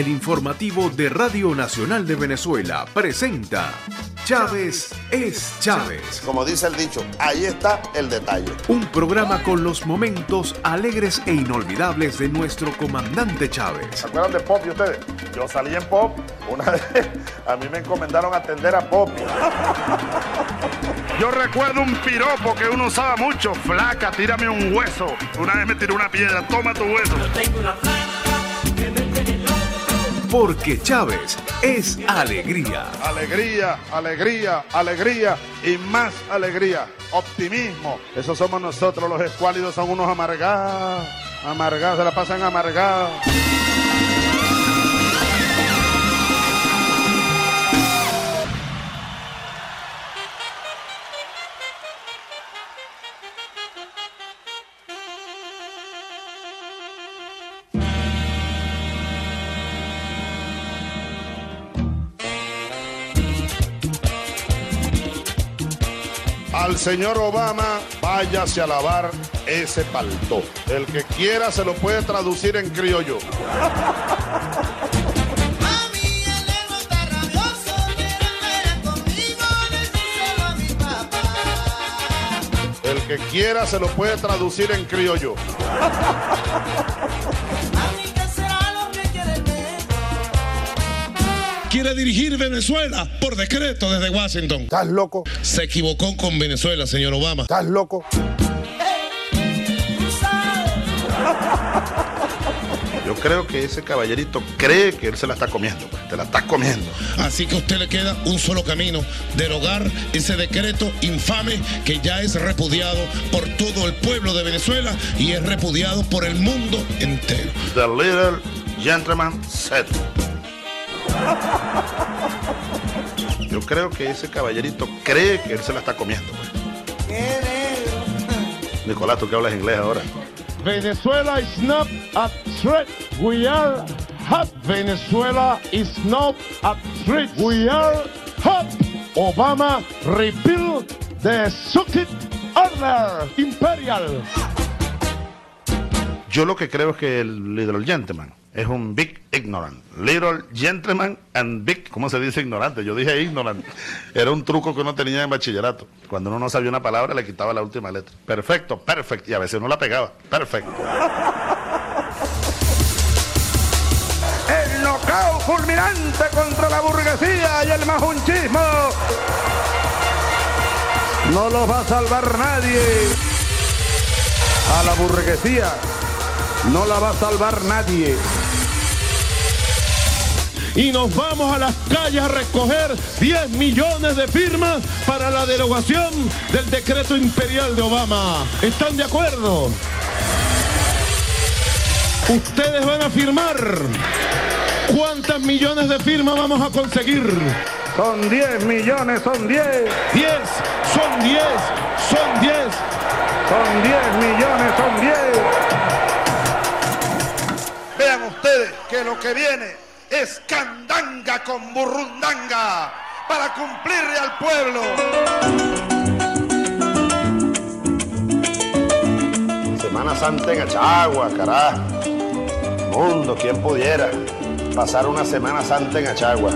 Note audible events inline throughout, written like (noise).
el informativo de Radio Nacional de Venezuela, presenta Chávez es Chávez. Como dice el dicho, ahí está el detalle. Un programa con los momentos alegres e inolvidables de nuestro comandante Chávez. ¿Se acuerdan de Pop y ustedes? Yo salí en Pop, una (laughs) vez a mí me encomendaron atender a Pop. Yo recuerdo un piropo que uno usaba mucho, flaca, tírame un hueso. Una vez me tiró una piedra, toma tu hueso. Porque Chávez es alegría. Alegría, alegría, alegría y más alegría. Optimismo. Eso somos nosotros, los escuálidos son unos amargados. Amargados, se la pasan amargados. Señor Obama, váyase a lavar ese palto. El que quiera se lo puede traducir en criollo. El que quiera se lo puede traducir en criollo. Quiere dirigir Venezuela por decreto desde Washington. ¿Estás loco? Se equivocó con Venezuela, señor Obama. ¿Estás loco? (laughs) Yo creo que ese caballerito cree que él se la está comiendo. pues, Te la estás comiendo. Así que a usted le queda un solo camino, derogar ese decreto infame que ya es repudiado por todo el pueblo de Venezuela y es repudiado por el mundo entero. The little gentleman said. Yo creo que ese caballerito cree que él se la está comiendo. pues. Qué. Nicolás, tú que hablas inglés ahora. Venezuela is not a threat. We are hot. Venezuela is not a threat. We are hot. Obama repeal the circuit order imperial. Yo lo que creo es que el little gentleman es un big ignorant. Little gentleman and big, ¿cómo se dice ignorante? Yo dije ignorant. Era un truco que uno tenía en bachillerato. Cuando uno no sabía una palabra, le quitaba la última letra. Perfecto, perfect. Y a veces uno la pegaba. Perfecto. (laughs) El knockout fulminante contra la burguesía y el majunchismo. No los va a salvar nadie. A la burguesía no la va a salvar nadie. Y nos vamos a las calles a recoger 10 millones de firmas para la derogación del decreto imperial de Obama. ¿Están de acuerdo? Ustedes van a firmar. ¿Cuántas millones de firmas vamos a conseguir? Son 10 millones, son 10. 10, son 10, son 10. Son 10 millones, son 10. Vean ustedes que lo que viene es candanga con burrundanga para cumplirle al pueblo. Semana Santa en Achagua, carajo. Mundo, quien pudiera pasar una Semana Santa en Achagua.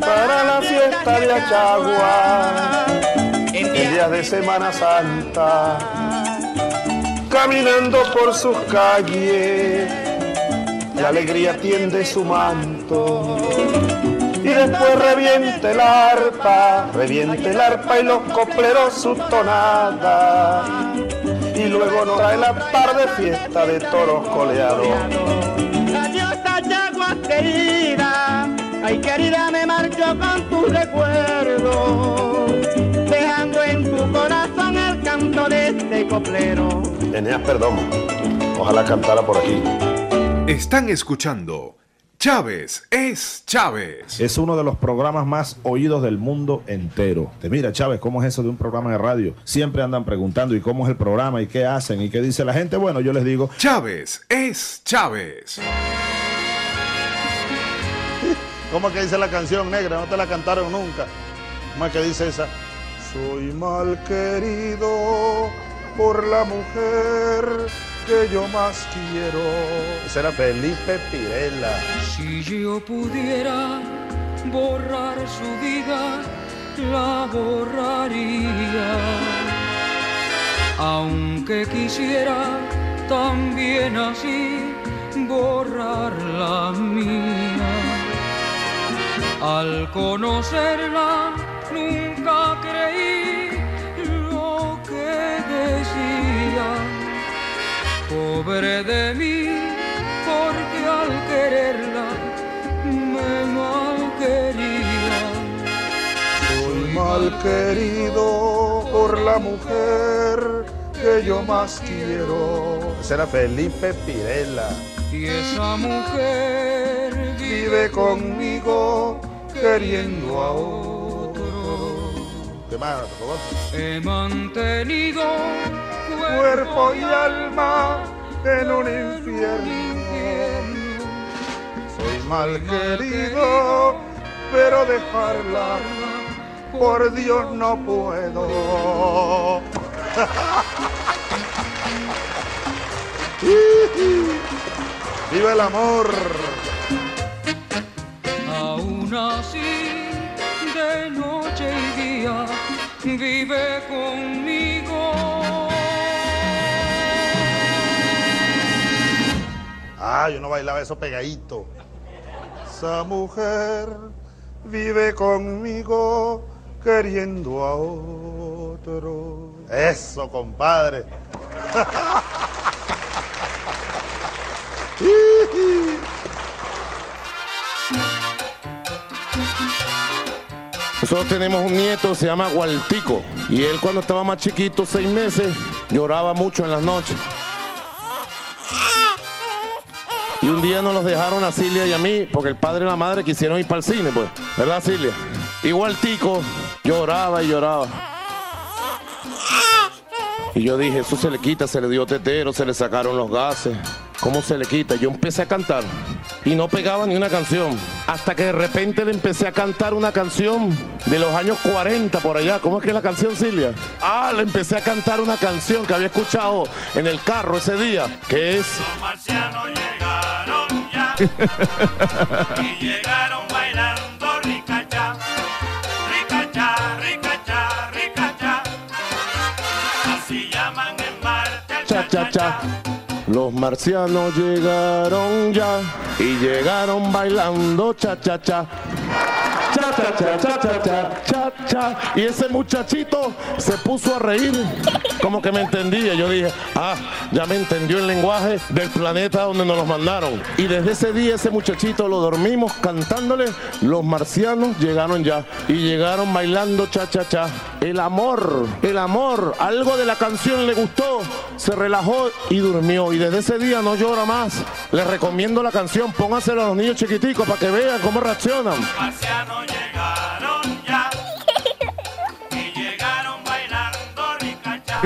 Para la fiesta de Achagua, en días de Semana Santa, caminando por sus calles, la alegría tiende su manto. Y después reviente el arpa, reviente el arpa y los copleros su tonada. Y luego nos trae la tarde fiesta de toros coleados. Adiós, Achagua querida. Ay, querida, me marcho con tu recuerdo. Dejando en tu corazón el canto de este coplero. Eneas Perdomo, ojalá cantara por aquí. Están escuchando Chávez es Chávez. Es uno de los programas más oídos del mundo entero. Te mira, Chávez, ¿cómo es eso de un programa de radio? Siempre andan preguntando, ¿y cómo es el programa? ¿Y qué hacen? ¿Y qué dice la gente? Bueno, yo les digo, Chávez es Chávez. (laughs) ¿Cómo es que dice la canción negra? No te la cantaron nunca. ¿Cómo es que dice esa? Soy mal querido por la mujer que yo más quiero. Ese era Felipe Pirela. Si yo pudiera borrar su vida, la borraría. Aunque quisiera también así borrar la mía. Al conocerla nunca creí Pobre de mí, porque al quererla me malquería. Soy mal querido por la mujer que yo más quiero. Ese era Felipe Pirela. Y esa mujer Vive conmigo queriendo a otro. He mantenido Cuerpo y alma en un infierno. Soy mal querido, pero dejarla por Dios no puedo. (laughs) ¡Viva el amor! Aún así, de noche y día, vive conmigo. Ah, yo no bailaba eso pegadito. Esa mujer vive conmigo queriendo a otro. Eso, compadre. Nosotros tenemos un nieto, se llama Gualtico. Y él cuando estaba más chiquito, seis meses, lloraba mucho en las noches. Y un día nos los dejaron a Silvia y a mí, porque el padre y la madre quisieron ir para el cine, pues. ¿Verdad, Silvia? Igual Tico lloraba y lloraba. Y yo dije, eso se le quita, se le dio tetero, se le sacaron los gases. ¿Cómo se le quita? Yo empecé a cantar y no pegaba ni una canción. Hasta que de repente le empecé a cantar una canción de los años 40 por allá. ¿Cómo es que es la canción, Silvia? Ah, le empecé a cantar una canción que había escuchado en el carro ese día, que es... (laughs) marcianos llegaron ya (laughs) y llegaron bailando ricacha, ricacha, ricacha, ricacha. Así llaman en marcha cha cha cha. Los marcianos llegaron ya y llegaron bailando cha cha cha. Cha cha cha cha cha cha cha cha. Y ese muchachito se puso a reír, como que me entendía. Yo dije, ah, ya me entendió el lenguaje del planeta donde nos los mandaron. Y desde ese día ese muchachito lo dormimos cantándole. Los marcianos llegaron ya y llegaron bailando cha cha cha. El amor, el amor, algo de la canción le gustó, se relajó y durmió. Y desde ese día no llora más. Les recomiendo la canción, póngansela a los niños chiquiticos para que vean cómo reaccionan. llegaron ya y llegaron bailando ricacha,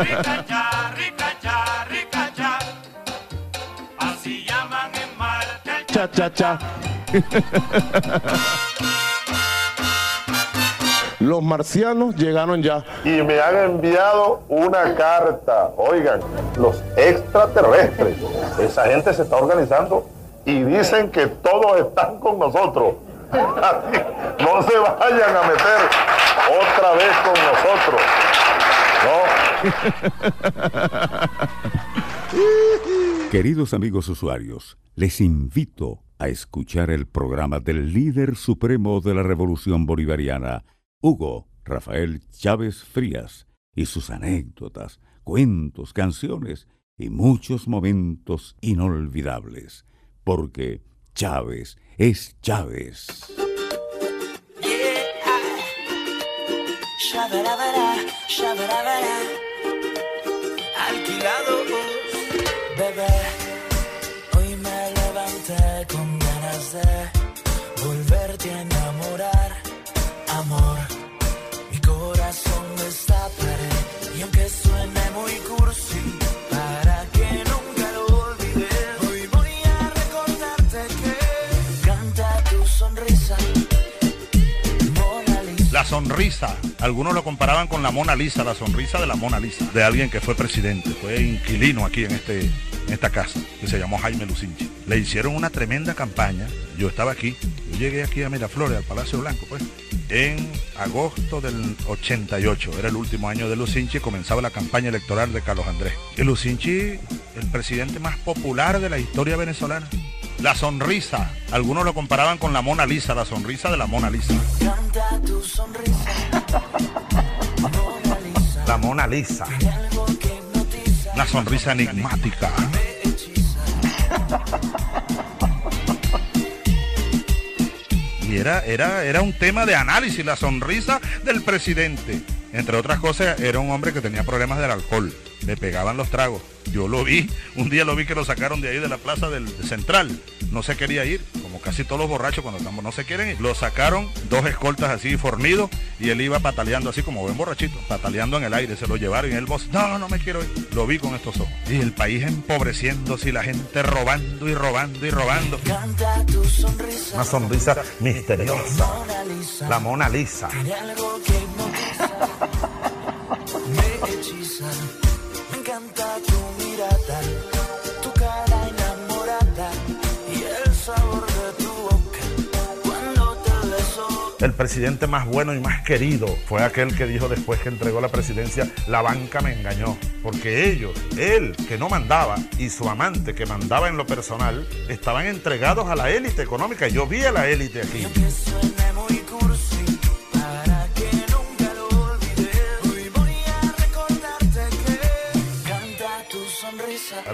ricacha, ricacha, ricacha. Así llaman en marcha el Cha cha cha. Los marcianos llegaron ya. Y me han enviado una carta. Oigan, los extraterrestres. Esa gente se está organizando y dicen que todos están con nosotros. Así, (laughs) no se vayan a meter otra vez con nosotros. (laughs) Queridos amigos usuarios, les invito a escuchar el programa del líder supremo de la revolución bolivariana, Hugo Rafael Chávez Frías, y sus anécdotas, cuentos, canciones y muchos momentos inolvidables, porque Chávez es Chávez. Algunos lo comparaban con la Mona Lisa, la sonrisa de la Mona Lisa, de alguien que fue presidente, fue inquilino aquí en, este, esta casa, que se llamó Jaime Lucinchi. Le hicieron una tremenda campaña. Yo estaba aquí, yo llegué aquí a Miraflores, al Palacio Blanco, pues, en agosto del 88. Era el último año de Lucinchi comenzaba la campaña electoral de Carlos Andrés. Y Lucinchi, el presidente más popular de la historia venezolana. La sonrisa. Algunos lo comparaban con la Mona Lisa, la sonrisa de la Mona Lisa. Canta tu sonrisa. Mona Lisa. La Mona Lisa. Una sonrisa enigmática. Y era, era, era un tema de análisis, la sonrisa del presidente. Entre otras cosas, era un hombre que tenía problemas del alcohol. Le pegaban los tragos. Yo lo vi, un día lo vi que lo sacaron de ahí de la plaza del central. No se quería ir, como casi todos los borrachos cuando estamos no se quieren ir. Lo sacaron, dos escoltas así fornidos, y él iba pataleando así como buen borrachito, pataleando en el aire. Se lo llevaron y él voz, no, no me quiero ir. Lo vi con estos ojos. Y el país empobreciéndose y la gente robando y robando y robando. Canta tu sonrisa. Una sonrisa misteriosa. Mona Lisa. La Mona Lisa. (laughs) encanta tu mirada. Tu cara enamorada. Y el sabor de tu boca. Cuando te beso. El presidente más bueno y más querido fue aquel que dijo después que entregó la presidencia, la banca me engañó. Porque ellos, él que no mandaba y su amante que mandaba en lo personal, estaban entregados a la élite económica. Yo vi a la élite aquí.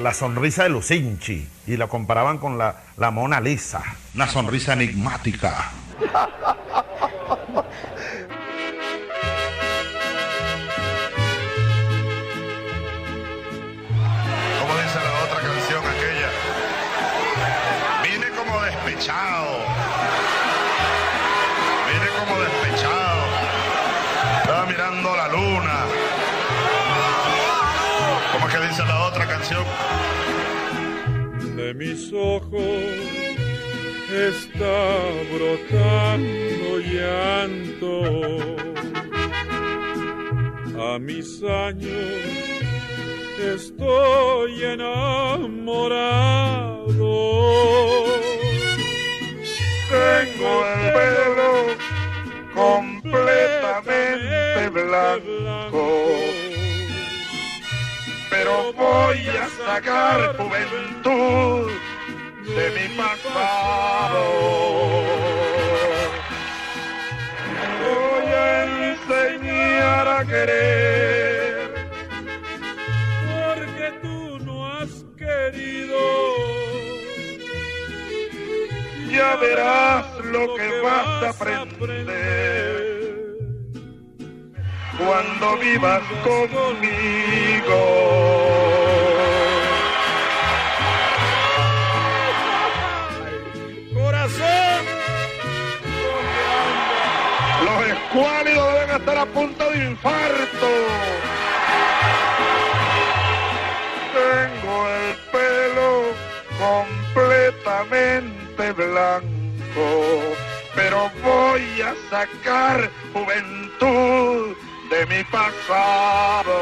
La sonrisa de Lucinchi y la comparaban con la, la Mona Lisa. Una sonrisa enigmática. (laughs) años estoy enamorado. Tengo el pelo completamente blanco, pero voy a sacar juventud de mi pasado. Voy a enseñar a querer, verás lo que vas a aprender cuando vivas conmigo. Corazón, Los escuálidos deben estar a punto de infarto. Sacar juventud de mi pasado.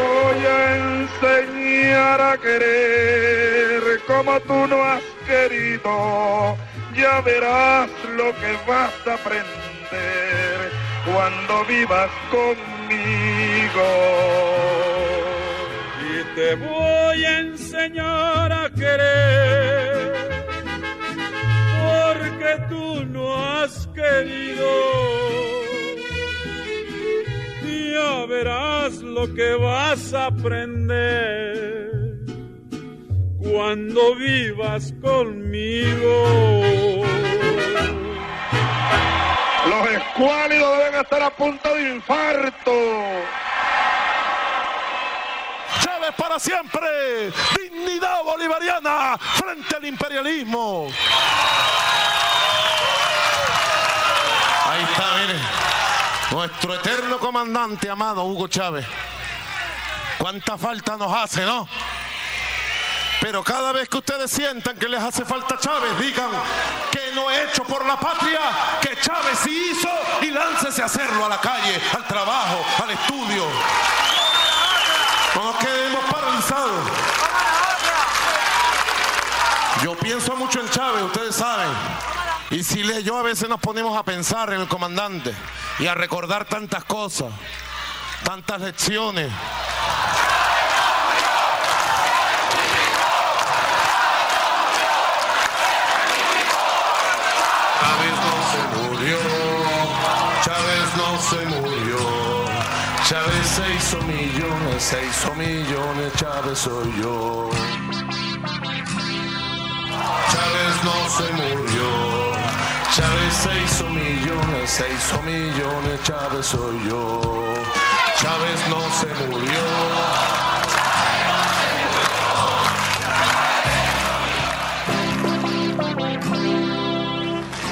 Voy a enseñar a querer como tú no has querido. Ya verás lo que vas a aprender cuando vivas conmigo. y te voy a enseñar a querer, porque tú no has querido. Ya verás lo que vas a aprender cuando vivas conmigo. Los escuálidos deben estar a punto de infarto. Chávez para siempre. Dignidad bolivariana frente al imperialismo. Ahí está, mire. Nuestro eterno comandante amado Hugo Chávez. Cuánta falta nos hace, ¿no? Pero cada vez que ustedes sientan que les hace falta Chávez, digan que no hecho por la patria que Chávez sí hizo y láncese a hacerlo a la calle, al trabajo, al estudio. No nos quedemos paralizados. Yo pienso mucho en Chávez, ustedes saben. Y si le, yo a veces nos ponemos a pensar en el comandante y a recordar tantas cosas, tantas lecciones. Chávez no se murió, Chávez no se murió. Chávez se hizo millones, se hizo millones, Chávez soy yo. Chávez no se murió, Chávez se hizo millones, se hizo millones, Chávez soy yo. Chávez no se murió.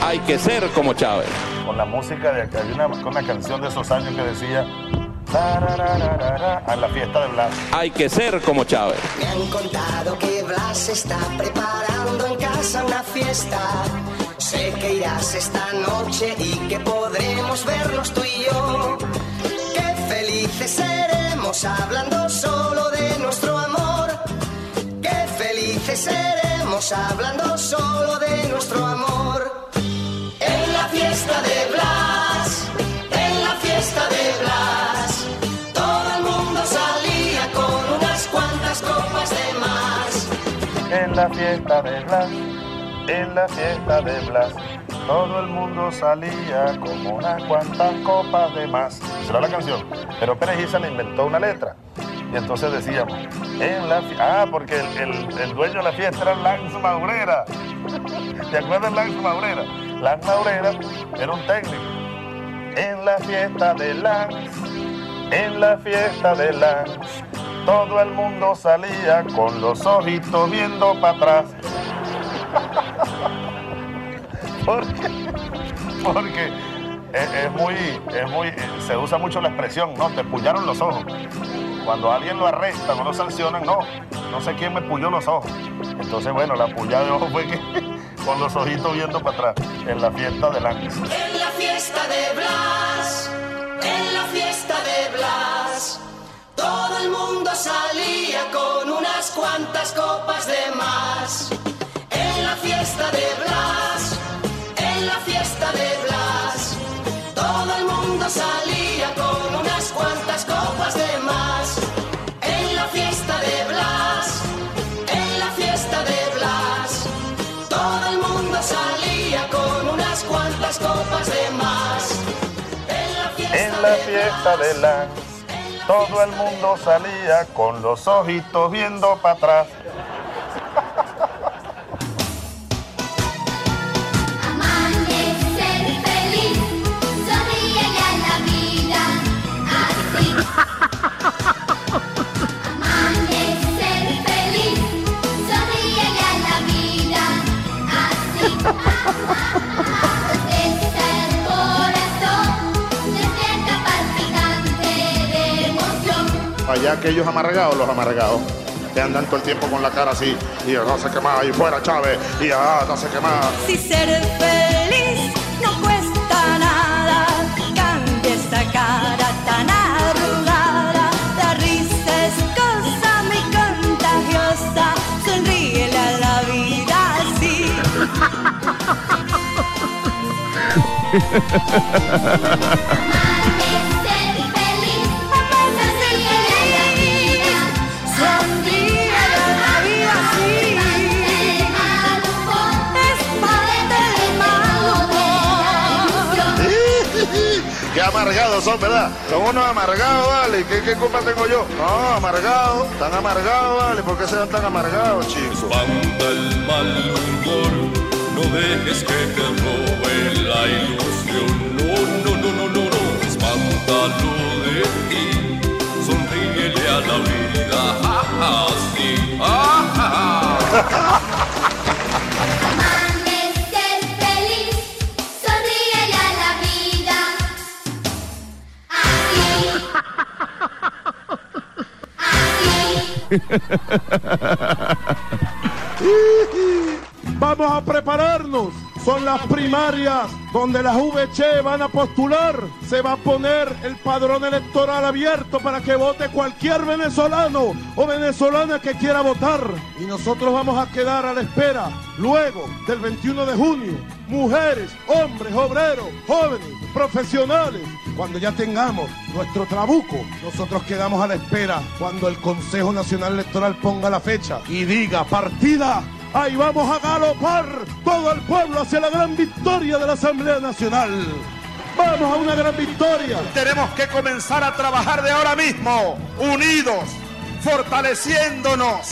Hay que ser como Chávez. Con la música de acá, hay una, una canción de esos años que decía a la fiesta de Blas. Hay que ser como Chávez. Me han contado que Blas está preparando en casa una fiesta. Sé que irás esta noche y que podremos vernos tú y yo. Qué felices seremos hablando solo de nuestro amor. Qué felices seremos hablando solo de nuestro amor. En la fiesta de Blas, en la fiesta de Blas, todo el mundo salía con unas cuantas copas de más. En la fiesta de Blas, en la fiesta de Blas, todo el mundo salía como unas cuantas copas de más. Será la canción. Pero Pérez le inventó una letra. Y entonces decíamos, Ah, porque el, el- dueño de la fiesta era Lance Maurera. ¿Te acuerdas Lance Maurera? Lance Maurera era un técnico. En la fiesta de Lance, en la fiesta de Lance, todo el mundo salía con los ojitos viendo para atrás. Porque, porque es, muy, es muy, se usa mucho la expresión, ¿no? Te pullaron los ojos. Cuando alguien lo arresta o lo sancionan, no, no sé quién me pulló los ojos. Entonces, bueno, la pullada de ojos fue que (laughs) con los ojitos viendo para atrás, en la fiesta de Lance. En la fiesta de Blas, en la fiesta de Blas, todo el mundo salía con unas cuantas copas de más. De todo el mundo salía con los ojitos viendo para atrás. Allá aquellos amargados, los amargados, que andan todo el tiempo con la cara así, y no se quema, y fuera Chávez, y ah, no se quema. Si ser feliz no cuesta nada, cambia esa cara tan arrugada. La risa es cosa muy contagiosa, sonríele a la vida así. (laughs) amargados son, ¿verdad? Son unos amargados, vale. ¿Qué, qué culpa tengo yo? No, amargados, tan amargados, vale. ¿Por qué sean tan amargados, chicos? Espanta el mal humor, no dejes que te robe la ilusión. No, no, no, no, no, no, espántalo de ti. Sonríele a la vida, así. Amanecer (laughs) (laughs) Vamos a prepararnos son las primarias donde las VC van a postular. Se va a poner el padrón electoral abierto para que vote cualquier venezolano o venezolana que quiera votar. Y nosotros vamos a quedar a la espera luego del 21 de junio. Mujeres, hombres, obreros, jóvenes, profesionales. Cuando ya tengamos nuestro trabuco, nosotros quedamos a la espera cuando el Consejo Nacional Electoral ponga la fecha y diga partida Ahí vamos a galopar todo el pueblo hacia la gran victoria de la Asamblea Nacional. Vamos a una gran victoria. Tenemos que comenzar a trabajar de ahora mismo, unidos, fortaleciéndonos,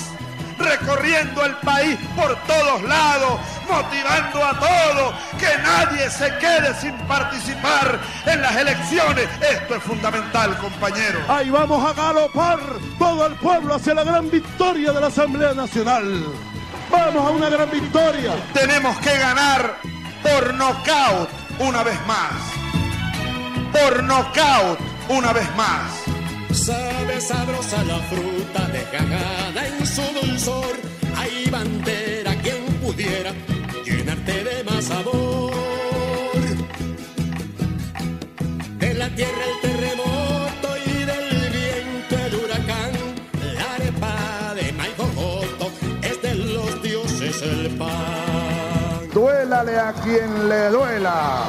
recorriendo el país por todos lados, motivando a todos, que nadie se quede sin participar en las elecciones. Esto es fundamental, compañeros. Ahí vamos a galopar todo el pueblo hacia la gran victoria de la Asamblea Nacional. Vamos a una gran victoria. Tenemos que ganar por nocaut una vez más. Por nocaut una vez más. Sabe sabrosa la fruta dejada en su dulzor. Hay bandera quien pudiera llenarte de más sabor. De la tierra el Duélale a quien le duela,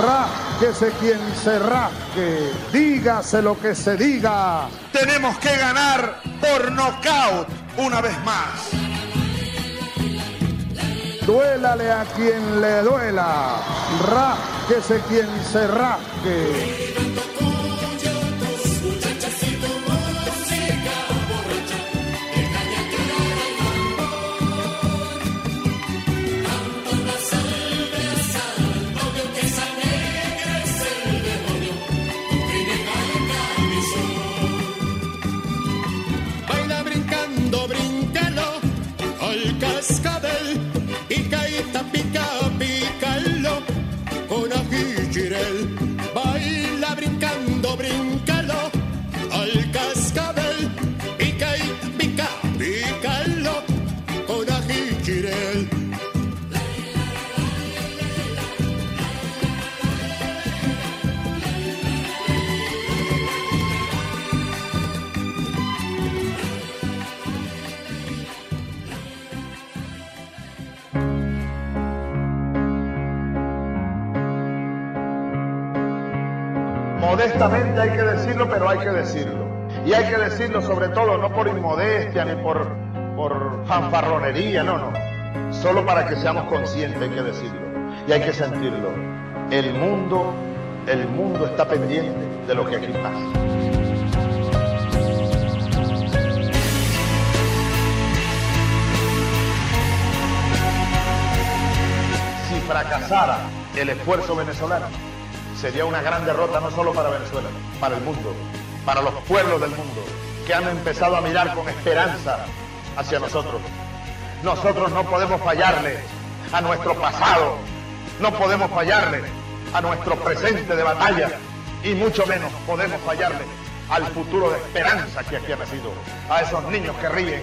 rasquese quien se rasque, dígase lo que se diga. Tenemos que ganar por nocaut una vez más. Duélale a quien le duela, rasquese quien se rasque. Hay que decirlo. Y hay que decirlo sobre todo no por inmodestia ni por, por fanfarronería, no, no. Solo para que seamos conscientes hay que decirlo. Y hay que sentirlo. El mundo, el mundo está pendiente de lo que aquí pasa. Si fracasara el esfuerzo venezolano, sería una gran derrota no solo para Venezuela, para el mundo, para los pueblos del mundo, que han empezado a mirar con esperanza hacia nosotros. Nosotros no podemos fallarle a nuestro pasado, no podemos fallarle a nuestro presente de batalla y mucho menos podemos fallarle al futuro de esperanza que aquí ha nacido, a esos niños que ríen,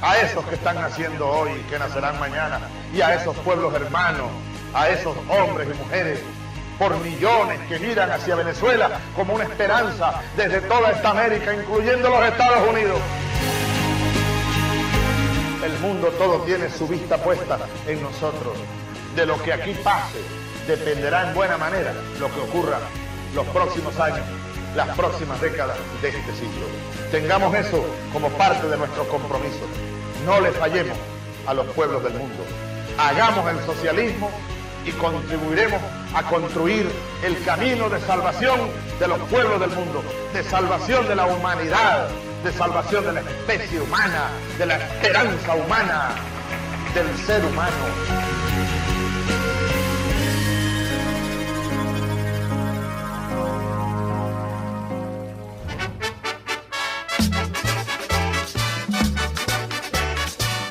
a esos que están naciendo hoy y que nacerán mañana, y a esos pueblos hermanos, a esos hombres y mujeres por millones que miran hacia Venezuela como una esperanza desde toda esta América, incluyendo los Estados Unidos. El mundo todo tiene su vista puesta en nosotros. De lo que aquí pase dependerá en buena manera lo que ocurra los próximos años, las próximas décadas de este siglo. Tengamos eso como parte de nuestro compromiso. No le fallemos a los pueblos del mundo. Hagamos el socialismo y contribuiremos a construir el camino de salvación de los pueblos del mundo, de salvación de la humanidad, de salvación de la especie humana, de la esperanza humana, del ser humano.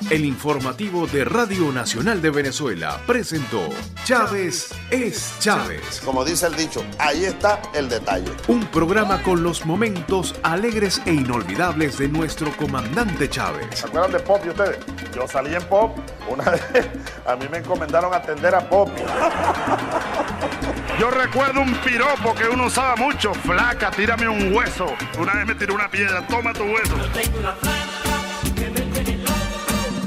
El informativo de Radio Nacional de Venezuela presentó Chávez es Chávez. Como dice el dicho, ahí está el detalle. Un programa con los momentos alegres e inolvidables de nuestro comandante Chávez. ¿Se acuerdan de Pop y ustedes? Yo salí en Pop. Una vez a mí me encomendaron atender a Pop. Yo recuerdo un piropo que uno usaba mucho. Flaca, tírame un hueso. Una vez me tiró una piedra, toma tu hueso.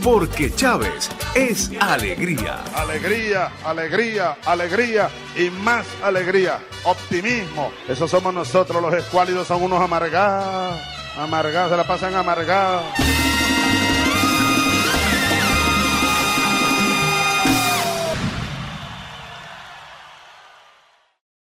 Porque Chávez es alegría. Alegría, alegría, alegría y más alegría. Optimismo. Eso somos nosotros, los escuálidos son unos amargados. Amargados, se la pasan amargados.